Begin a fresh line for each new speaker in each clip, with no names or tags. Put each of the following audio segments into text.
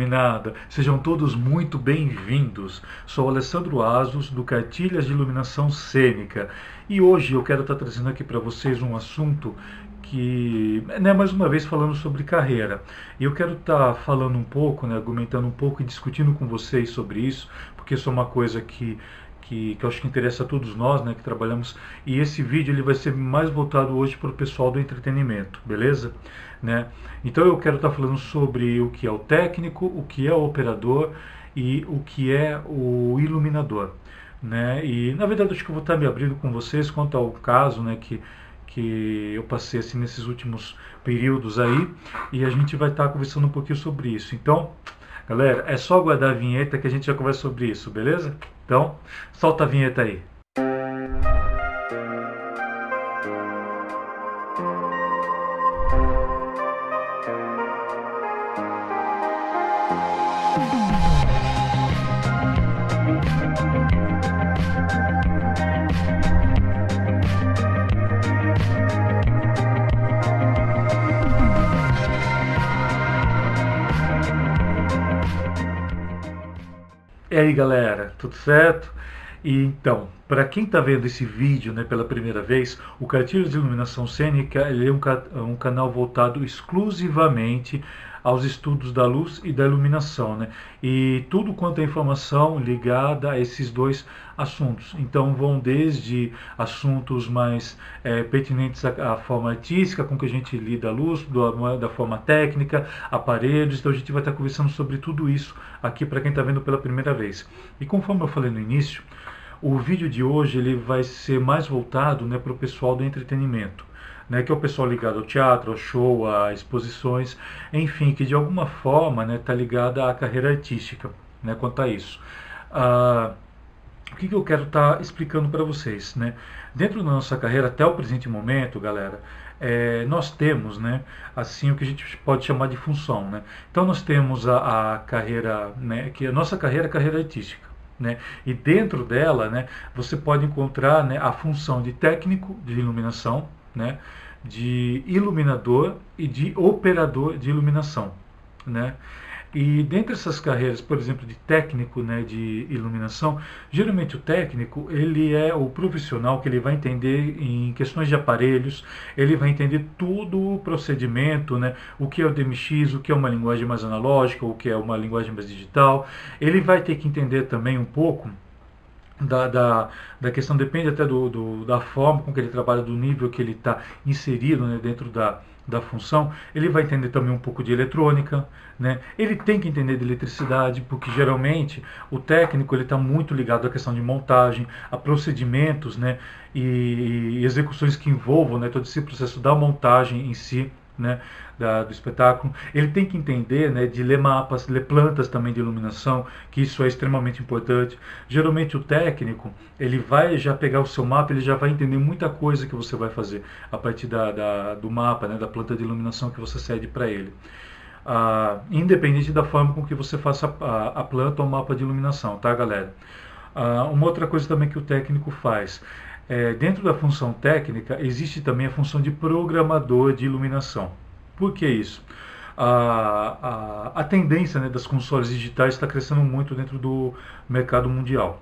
Iluminada, sejam todos muito bem-vindos. Sou Alessandro Asos do Cartilhas de Iluminação Cênica e hoje eu quero estar trazendo aqui para vocês um assunto que, né, mais uma vez falando sobre carreira. E eu quero estar falando um pouco, né, argumentando um pouco e discutindo com vocês sobre isso, porque isso é uma coisa que que, que eu acho que interessa a todos nós, né, que trabalhamos. E esse vídeo ele vai ser mais voltado hoje para o pessoal do entretenimento, beleza? Né? Então eu quero estar falando sobre o que é o técnico, o que é o operador e o que é o iluminador. Né? E na verdade acho que eu vou estar me abrindo com vocês quanto ao caso né, que, que eu passei assim, nesses últimos períodos aí e a gente vai estar conversando um pouquinho sobre isso. Então, galera, é só aguardar a vinheta que a gente já conversa sobre isso, beleza? Então, solta a vinheta aí. E aí galera, tudo certo? E então, para quem está vendo esse vídeo né, pela primeira vez, o Cartilhos de Iluminação Cênica é um, um canal voltado exclusivamente aos estudos da luz e da iluminação, né? E tudo quanto é informação ligada a esses dois assuntos. Então vão desde assuntos mais é, pertinentes à, à, forma artística, com que a gente lida a luz, do, da forma técnica, aparelhos. Então a gente vai estar conversando sobre tudo isso aqui para quem está vendo pela primeira vez. E conforme eu falei no início, o vídeo de hoje ele vai ser mais voltado né, para o pessoal do entretenimento né, que é o pessoal ligado ao teatro, ao show, a exposições, enfim, que de alguma forma está né, tá ligada à carreira artística, né, quanto a isso. Ah, o que, que eu quero estar tá explicando para vocês? Né? Dentro da nossa carreira, até o presente momento, galera, é, nós temos né, assim o que a gente pode chamar de função. Né? Então nós temos a, a carreira, né, que a nossa carreira é a carreira artística. Né? E dentro dela, né, você pode encontrar né, a função de técnico de iluminação, né, de iluminador e de operador de iluminação. Né? E dentre essas carreiras, por exemplo, de técnico né, de iluminação, geralmente o técnico ele é o profissional que ele vai entender em questões de aparelhos, ele vai entender todo o procedimento, né, o que é o DMX, o que é uma linguagem mais analógica, o que é uma linguagem mais digital. Ele vai ter que entender também um pouco da, da, da, questão depende até do, do, da forma com que ele trabalha, do nível que ele está inserido né, dentro da, da função. Ele vai entender também um pouco de eletrônica, né? ele tem que entender de eletricidade, porque geralmente o técnico está muito ligado à questão de montagem, a procedimentos né, e, e execuções que envolvam né, todo esse processo da montagem em si né, da, do espetáculo. Ele tem que entender né, de ler mapas, ler plantas também de iluminação, que isso é extremamente importante. Geralmente o técnico, ele vai já pegar o seu mapa, ele já vai entender muita coisa que você vai fazer a partir da, da do mapa, né, da planta de iluminação que você cede para ele. Ah, independente da forma com que você faça a, a planta ou mapa de iluminação, tá galera? Ah, uma outra coisa também que o técnico faz é, dentro da função técnica, existe também a função de programador de iluminação. Por que isso? A, a, a tendência né, das consoles digitais está crescendo muito dentro do mercado mundial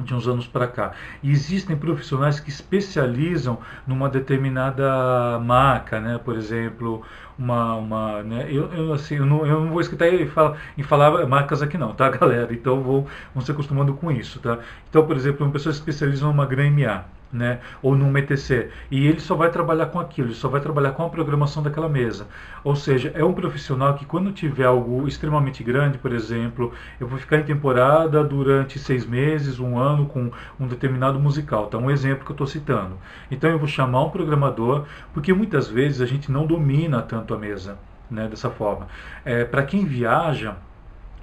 de uns anos para cá. E existem profissionais que especializam numa determinada marca, né? Por exemplo, uma, uma né? eu, eu, assim, eu não, eu não vou escutar em falar, falar marcas aqui não, tá, galera? Então vou, vamos se acostumando com isso, tá? Então, por exemplo, uma pessoa especializa numa GRAM-MA né, ou num ETC, e ele só vai trabalhar com aquilo, ele só vai trabalhar com a programação daquela mesa. Ou seja, é um profissional que quando tiver algo extremamente grande, por exemplo, eu vou ficar em temporada durante seis meses, um ano com um determinado musical, tá? Um exemplo que eu estou citando. Então eu vou chamar um programador, porque muitas vezes a gente não domina tanto a mesa, né, dessa forma. É, Para quem viaja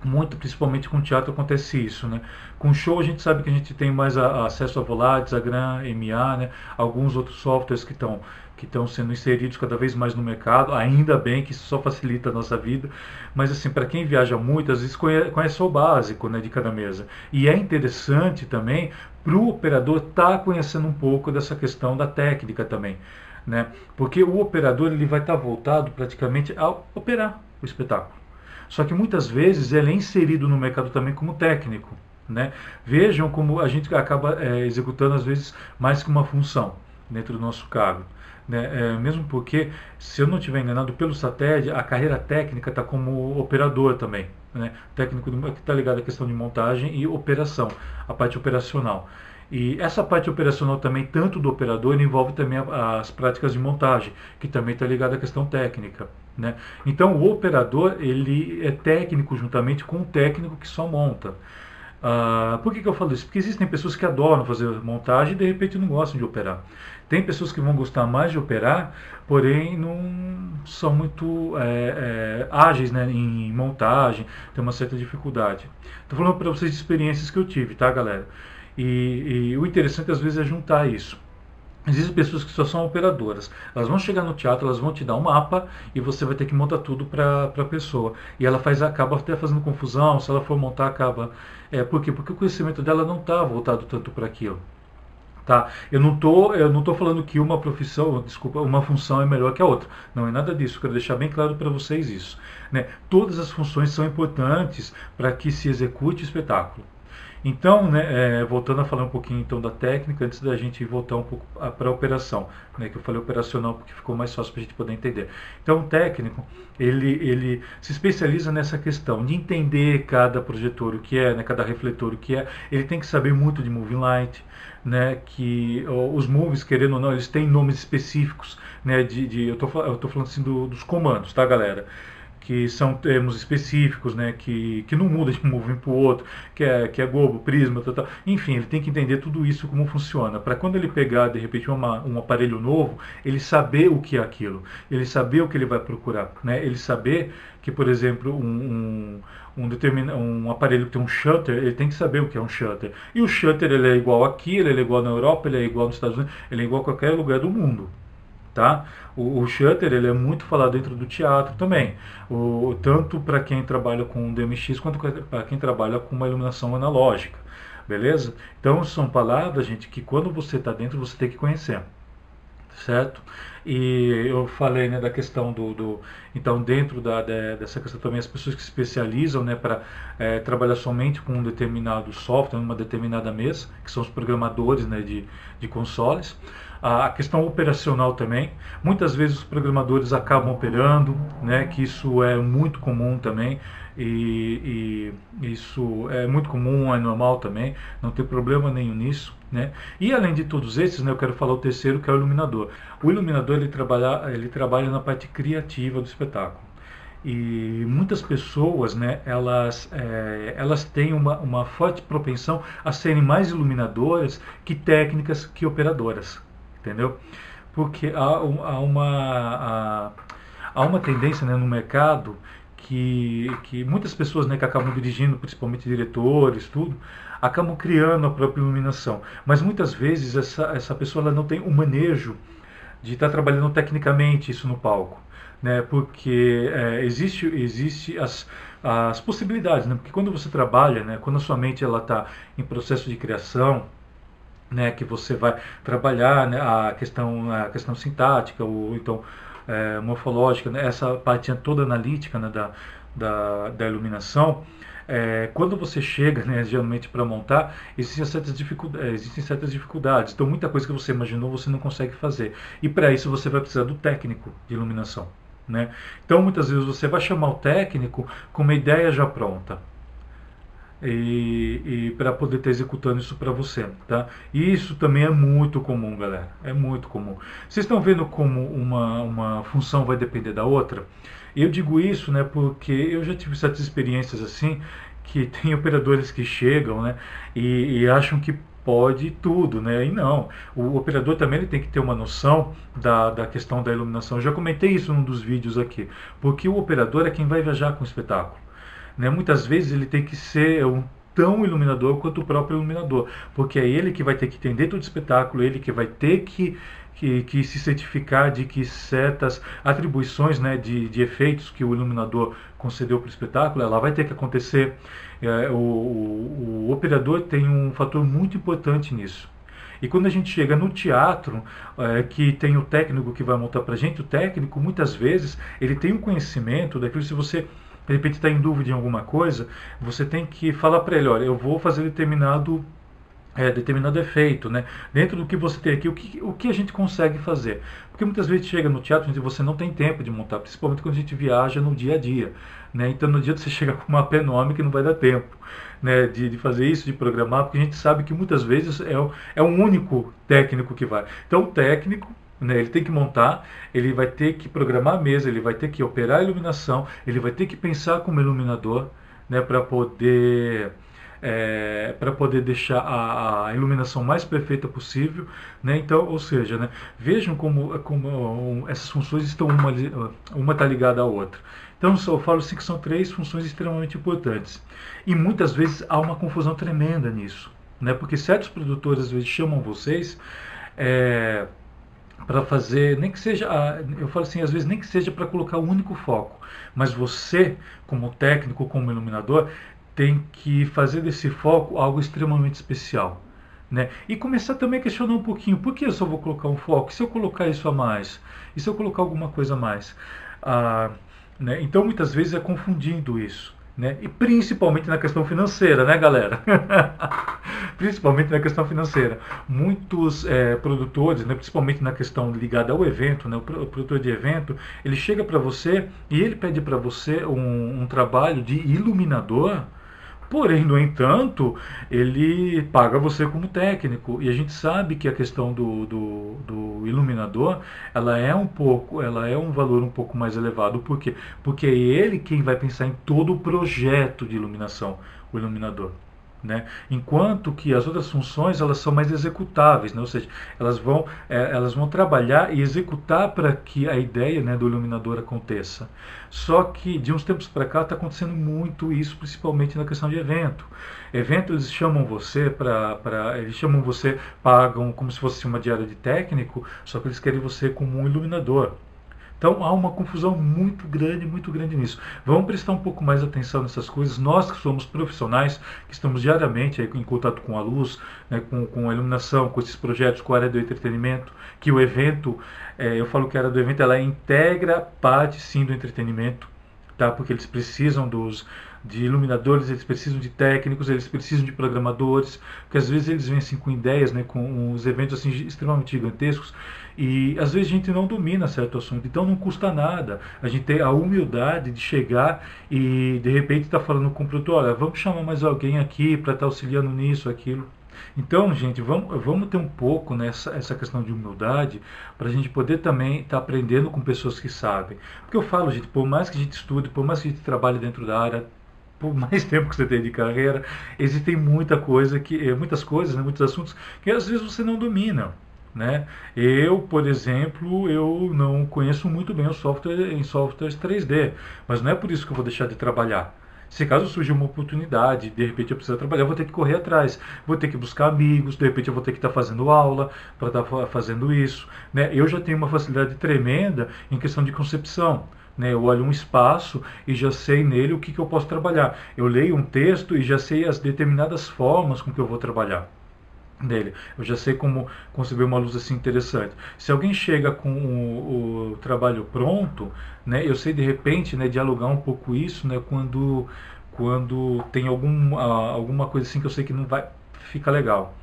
muito, principalmente com teatro, acontece isso, né? Com show a gente sabe que a gente tem mais a, a acesso a Volaris, a Gran, MA, né? Alguns outros softwares que estão que estão sendo inseridos cada vez mais no mercado, ainda bem que isso só facilita a nossa vida, mas assim, para quem viaja muito, às vezes conhece, conhece o básico né, de cada mesa. E é interessante também para o operador estar tá conhecendo um pouco dessa questão da técnica também. Né? Porque o operador ele vai estar tá voltado praticamente a operar o espetáculo. Só que muitas vezes ele é inserido no mercado também como técnico. Né? Vejam como a gente acaba é, executando às vezes mais que uma função dentro do nosso cargo. Né? É, mesmo porque, se eu não estiver enganado, pelo SATED, a carreira técnica está como operador também. Né? Técnico que está ligado à questão de montagem e operação, a parte operacional. E essa parte operacional também, tanto do operador, envolve também as práticas de montagem, que também está ligada à questão técnica. Né? Então, o operador ele é técnico juntamente com o técnico que só monta. Ah, por que, que eu falo isso? Porque existem pessoas que adoram fazer montagem e de repente não gostam de operar. Tem pessoas que vão gostar mais de operar, porém não são muito é, é, ágeis né, em montagem, tem uma certa dificuldade. Estou falando para vocês de experiências que eu tive, tá, galera? E, e o interessante às vezes é juntar isso. Existem pessoas que só são operadoras. Elas vão chegar no teatro, elas vão te dar um mapa e você vai ter que montar tudo para a pessoa. E ela faz, acaba até fazendo confusão, se ela for montar, acaba. É, por quê? Porque o conhecimento dela não está voltado tanto para aquilo. Tá? Eu não tô, eu não falando que uma profissão, desculpa, uma função é melhor que a outra. Não é nada disso. Quero deixar bem claro para vocês isso. Né? Todas as funções são importantes para que se execute o espetáculo. Então, né, é, voltando a falar um pouquinho então da técnica, antes da gente voltar um pouco para a operação, né, que eu falei operacional porque ficou mais fácil para a gente poder entender. Então, o técnico, ele, ele se especializa nessa questão de entender cada projetor o que é, né, cada refletor o que é, ele tem que saber muito de moving light, né, que os movies, querendo ou não, eles têm nomes específicos, né, de, de eu estou tô falando assim do, dos comandos, tá, galera? Que são termos específicos, né, que, que não muda de um movimento para o outro, que é, que é globo, prisma, tal, tal. enfim, ele tem que entender tudo isso como funciona, para quando ele pegar de repente uma, um aparelho novo, ele saber o que é aquilo, ele saber o que ele vai procurar, né, ele saber que, por exemplo, um, um, um, um aparelho que tem um shutter, ele tem que saber o que é um shutter. E o shutter ele é igual aqui, ele é igual na Europa, ele é igual nos Estados Unidos, ele é igual a qualquer lugar do mundo tá? O, o shutter ele é muito falado dentro do teatro também, o, tanto para quem trabalha com DMX quanto para quem trabalha com uma iluminação analógica, beleza? Então são palavras, gente, que quando você está dentro você tem que conhecer, certo? E eu falei né, da questão do, do então dentro da, de, dessa questão também as pessoas que se especializam né, para é, trabalhar somente com um determinado software, uma determinada mesa, que são os programadores né, de, de consoles a questão operacional também. Muitas vezes os programadores acabam operando, né, que isso é muito comum também. E, e, isso é muito comum, é normal também, não tem problema nenhum nisso. Né? E além de todos esses, né, eu quero falar o terceiro, que é o iluminador. O iluminador ele trabalha, ele trabalha na parte criativa do espetáculo. E muitas pessoas, né, elas, é, elas têm uma, uma forte propensão a serem mais iluminadoras que técnicas que operadoras entendeu? Porque há, há uma, há, há, uma tendência né, no mercado que, que muitas pessoas né, que acabam dirigindo, principalmente diretores, tudo, acabam criando a própria iluminação. Mas muitas vezes essa, essa pessoa ela não tem o manejo de estar trabalhando tecnicamente isso no palco. Né, porque é, existe, existe as, as possibilidades, né, porque quando você trabalha, né, quando a sua mente está em processo de criação, né, que você vai trabalhar né, a questão a questão sintática ou então é, morfológica, né, essa parte toda analítica né, da, da, da iluminação, é, quando você chega, né, geralmente para montar, existem certas, dificuldades, é, existem certas dificuldades. Então, muita coisa que você imaginou você não consegue fazer. E para isso você vai precisar do técnico de iluminação. Né? Então, muitas vezes você vai chamar o técnico com uma ideia já pronta e, e para poder estar executando isso para você, tá? E isso também é muito comum, galera, é muito comum. Vocês estão vendo como uma, uma função vai depender da outra? Eu digo isso, né, porque eu já tive certas experiências assim, que tem operadores que chegam, né, e, e acham que pode tudo, né? E não. O operador também ele tem que ter uma noção da, da questão da iluminação. Eu já comentei isso num dos vídeos aqui, porque o operador é quem vai viajar com o espetáculo. Né? Muitas vezes ele tem que ser um tão iluminador quanto o próprio iluminador, porque é ele que vai ter que entender todo o espetáculo, ele que vai ter que, que, que se certificar de que certas atribuições né, de, de efeitos que o iluminador concedeu para o espetáculo, ela vai ter que acontecer. É, o, o, o operador tem um fator muito importante nisso. E quando a gente chega no teatro, é, que tem o técnico que vai montar para a gente, o técnico muitas vezes ele tem um conhecimento daquilo se você de repente está em dúvida em alguma coisa, você tem que falar para ele, olha, eu vou fazer determinado é, determinado efeito, né? Dentro do que você tem aqui, o que, o que a gente consegue fazer? Porque muitas vezes chega no teatro e você não tem tempo de montar, principalmente quando a gente viaja no dia a dia, né? Então no dia você chega com uma enorme que não vai dar tempo, né? De, de fazer isso, de programar, porque a gente sabe que muitas vezes é, é um único técnico que vai. Então o técnico né, ele tem que montar, ele vai ter que programar a mesa, ele vai ter que operar a iluminação, ele vai ter que pensar como iluminador, né, para poder é, para poder deixar a, a, iluminação mais perfeita possível, né? Então, ou seja, né? vejam como, como essas funções estão uma uma está ligada à outra. Então, eu falo assim que são três funções extremamente importantes e muitas vezes há uma confusão tremenda nisso, né? Porque certos produtores às vezes chamam vocês é, para fazer, nem que seja, eu falo assim, às vezes nem que seja para colocar um único foco, mas você, como técnico, como iluminador, tem que fazer desse foco algo extremamente especial. Né? E começar também a questionar um pouquinho, por que eu só vou colocar um foco? E se eu colocar isso a mais? E se eu colocar alguma coisa a mais? Ah, né? Então, muitas vezes é confundindo isso. Né? E principalmente na questão financeira, né, galera? principalmente na questão financeira. Muitos é, produtores, né, principalmente na questão ligada ao evento, né, o produtor de evento, ele chega para você e ele pede para você um, um trabalho de iluminador Porém, no entanto, ele paga você como técnico. E a gente sabe que a questão do, do, do, iluminador, ela é um pouco, ela é um valor um pouco mais elevado. Por quê? Porque é ele quem vai pensar em todo o projeto de iluminação, o iluminador. Né? Enquanto que as outras funções elas são mais executáveis, né? ou seja, elas vão, é, elas vão trabalhar e executar para que a ideia né, do iluminador aconteça. Só que de uns tempos para cá está acontecendo muito isso, principalmente na questão de evento. Evento eles chamam você para, eles chamam você, pagam como se fosse uma diária de técnico, só que eles querem você como um iluminador. Então há uma confusão muito grande, muito grande nisso. Vamos prestar um pouco mais atenção nessas coisas. Nós que somos profissionais, que estamos diariamente aí, em contato com a luz, né, com, com a iluminação, com esses projetos, com a área do entretenimento, que o evento, é, eu falo que a área do evento, ela integra parte sim do entretenimento, tá? porque eles precisam dos de iluminadores, eles precisam de técnicos, eles precisam de programadores, porque às vezes eles vêm assim com ideias, né, com os eventos assim extremamente gigantescos e às vezes a gente não domina certo assunto, então não custa nada a gente ter a humildade de chegar e de repente estar tá falando com o produtor, olha, vamos chamar mais alguém aqui para estar tá auxiliando nisso, aquilo. Então, gente, vamos, vamos ter um pouco nessa essa questão de humildade para a gente poder também estar tá aprendendo com pessoas que sabem. Porque eu falo, gente, por mais que a gente estude, por mais que a gente trabalhe dentro da área, por mais tempo que você tem de carreira, existem muita coisa que, eh, muitas coisas, né, muitos assuntos que às vezes você não domina. Né? Eu, por exemplo, eu não conheço muito bem o software em softwares 3D, mas não é por isso que eu vou deixar de trabalhar. Se caso surgir uma oportunidade, de repente eu preciso trabalhar, eu vou ter que correr atrás, vou ter que buscar amigos, de repente eu vou ter que estar fazendo aula para estar fazendo isso. Né? Eu já tenho uma facilidade tremenda em questão de concepção. Né? Eu olho um espaço e já sei nele o que, que eu posso trabalhar. Eu leio um texto e já sei as determinadas formas com que eu vou trabalhar dele. Eu já sei como conceber uma luz assim interessante. Se alguém chega com o, o, trabalho pronto, né, eu sei de repente né, dialogar um pouco isso né, quando, quando tem algum, alguma coisa assim que eu sei que não vai ficar legal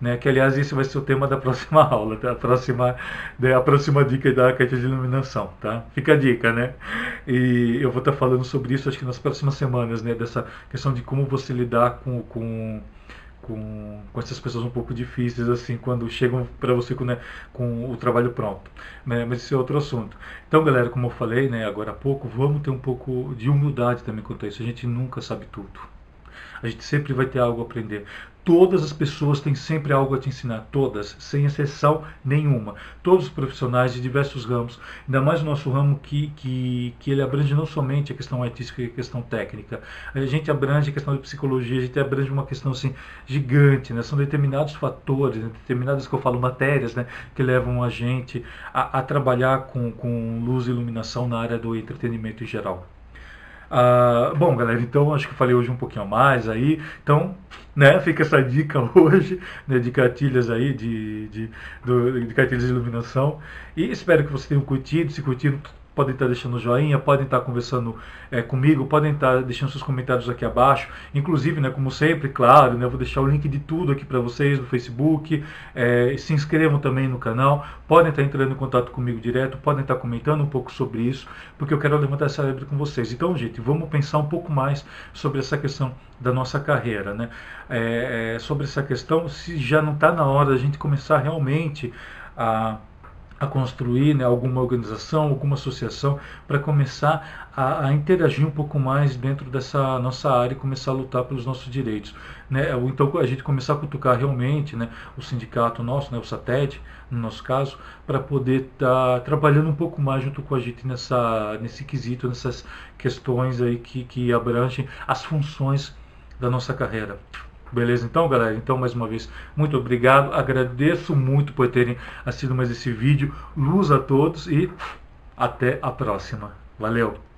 né? Que aliás esse vai ser o tema da próxima aula, tá? a próxima, né? a próxima dica da caixa de iluminação, tá? Fica a dica, né? E eu vou estar falando sobre isso acho que nas próximas semanas, né? Dessa questão de como você lidar com, com com, com essas pessoas um pouco difíceis assim quando chegam para você com, né, com o trabalho pronto né? mas esse é outro assunto então galera como eu falei né agora há pouco vamos ter um pouco de humildade também quanto a isso a gente nunca sabe tudo a gente sempre vai ter algo a aprender. Todas as pessoas têm sempre algo a te ensinar, todas, sem exceção nenhuma. Todos os profissionais de diversos ramos, ainda mais o nosso ramo que, que, que ele abrange não somente a questão artística e a questão técnica. A gente abrange a questão de psicologia, a gente abrange uma questão assim gigante, né? São determinados fatores, né? determinadas que eu falo matérias, né? Que levam a gente a, a trabalhar com, com luz e iluminação na área do entretenimento em geral. Ah, bom, galera, então acho que falei hoje um pouquinho mais aí. Então, né, fica essa dica hoje, né, de cartilhas aí, de, de, do, de cartilhas de iluminação. E espero que vocês tenham curtido. Se curtiram, podem estar deixando joinha, podem estar conversando é, comigo, podem estar deixando seus comentários aqui abaixo. Inclusive, né, como sempre, claro, né, eu vou deixar o link de tudo aqui para vocês no Facebook. É, se inscrevam também no canal, podem estar entrando em contato comigo direto, podem estar comentando um pouco sobre isso, porque eu quero levantar essa lebre com vocês. Então, gente, vamos pensar um pouco mais sobre essa questão da nossa carreira, né? É, é sobre essa questão, se já não está na hora da gente começar realmente a a construir né, alguma organização, alguma associação, para começar a, a, interagir um pouco mais dentro dessa nossa área e começar a lutar pelos nossos direitos. Né? Ou então a gente começar a cutucar realmente né, o sindicato nosso, né, o SATED, no nosso caso, para poder estar tá trabalhando um pouco mais junto com a gente nessa, nesse quesito, nessas questões aí que, que abrangem as funções da nossa carreira. Beleza, então, galera? Então, mais uma vez, muito obrigado. Agradeço muito por terem assistido mais esse vídeo. Luz a todos e até a próxima. Valeu!